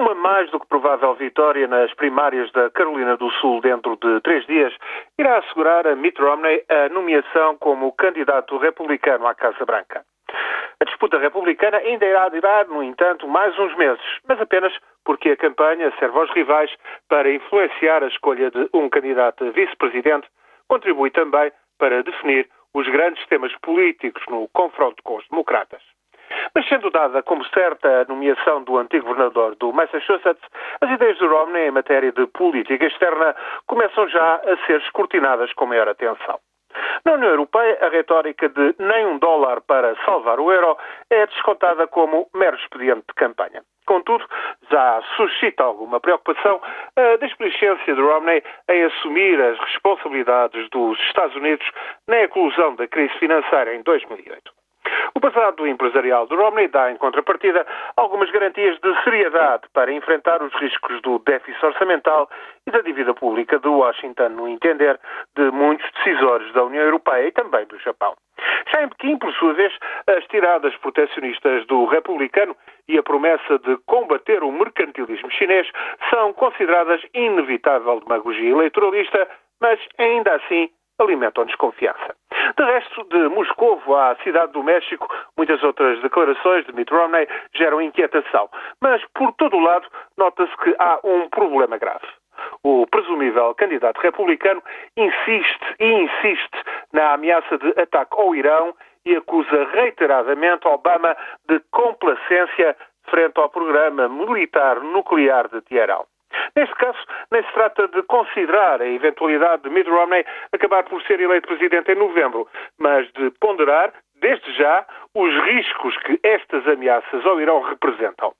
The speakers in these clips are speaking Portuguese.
Uma mais do que provável vitória nas primárias da Carolina do Sul dentro de três dias irá assegurar a Mitt Romney a nomeação como candidato republicano à Casa Branca. A disputa republicana ainda irá durar, no entanto, mais uns meses, mas apenas porque a campanha serve aos rivais para influenciar a escolha de um candidato a vice-presidente, contribui também para definir os grandes temas políticos no confronto com os democratas. Mas sendo dada como certa a nomeação do antigo governador do Massachusetts, as ideias de Romney em matéria de política externa começam já a ser escrutinadas com maior atenção. Na União Europeia, a retórica de nem um dólar para salvar o euro é descontada como mero expediente de campanha. Contudo, já suscita alguma preocupação a desplicência de Romney em assumir as responsabilidades dos Estados Unidos na eclosão da crise financeira em 2008. O passado empresarial de Romney dá, em contrapartida, algumas garantias de seriedade para enfrentar os riscos do déficit orçamental e da dívida pública de Washington, no entender de muitos decisores da União Europeia e também do Japão. Já em Pequim, por sua vez, as tiradas proteccionistas do republicano e a promessa de combater o mercantilismo chinês são consideradas inevitável demagogia eleitoralista, mas ainda assim alimentam desconfiança. De resto, de Moscovo à Cidade do México, muitas outras declarações de Mitt Romney geram inquietação. Mas, por todo o lado, nota-se que há um problema grave. O presumível candidato republicano insiste e insiste na ameaça de ataque ao Irão e acusa reiteradamente Obama de complacência frente ao programa militar nuclear de Teherão. Neste caso, nem se trata de considerar a eventualidade de Mitt Romney acabar por ser eleito presidente em novembro, mas de ponderar, desde já, os riscos que estas ameaças ao Irão representam.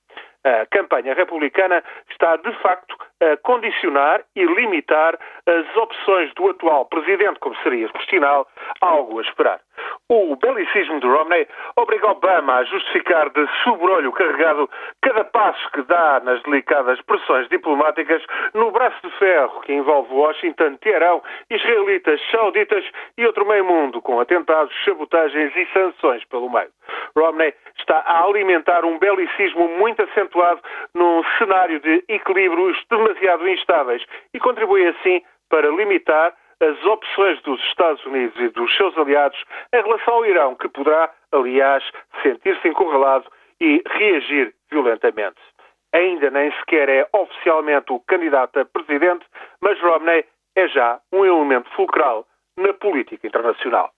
A campanha republicana está, de facto, a condicionar e limitar as opções do atual presidente, como seria sinal, algo a esperar. O belicismo de Romney obriga Obama a justificar de sobrolho carregado cada passo que dá nas delicadas pressões diplomáticas no braço de ferro que envolve Washington, Teherão, israelitas, sauditas e outro meio mundo, com atentados, sabotagens e sanções pelo meio. Romney está a alimentar um belicismo muito acentuado num cenário de equilíbrios demasiado instáveis e contribui assim para limitar as opções dos Estados Unidos e dos seus aliados em relação ao Irão, que poderá, aliás, sentir-se encurralado e reagir violentamente. Ainda nem sequer é oficialmente o candidato a presidente, mas Romney é já um elemento fulcral na política internacional.